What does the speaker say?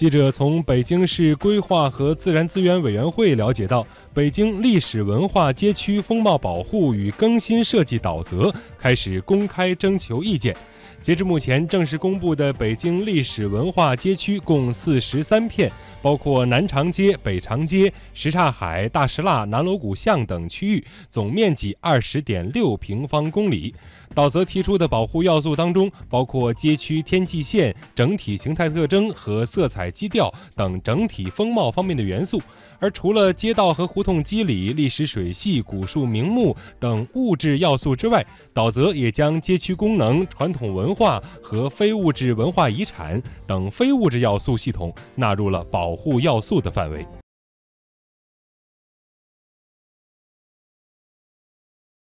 记者从北京市规划和自然资源委员会了解到，北京历史文化街区风貌保护与更新设计导则开始公开征求意见。截至目前，正式公布的北京历史文化街区共四十三片，包括南长街、北长街、什刹海、大石蜡、南锣鼓巷等区域，总面积二十点六平方公里。导则提出的保护要素当中，包括街区天际线、整体形态特征和色彩基调等整体风貌方面的元素。而除了街道和胡同基理、历史水系、古树名木等物质要素之外，岛则也将街区功能、传统文化和非物质文化遗产等非物质要素系统纳入了保护要素的范围。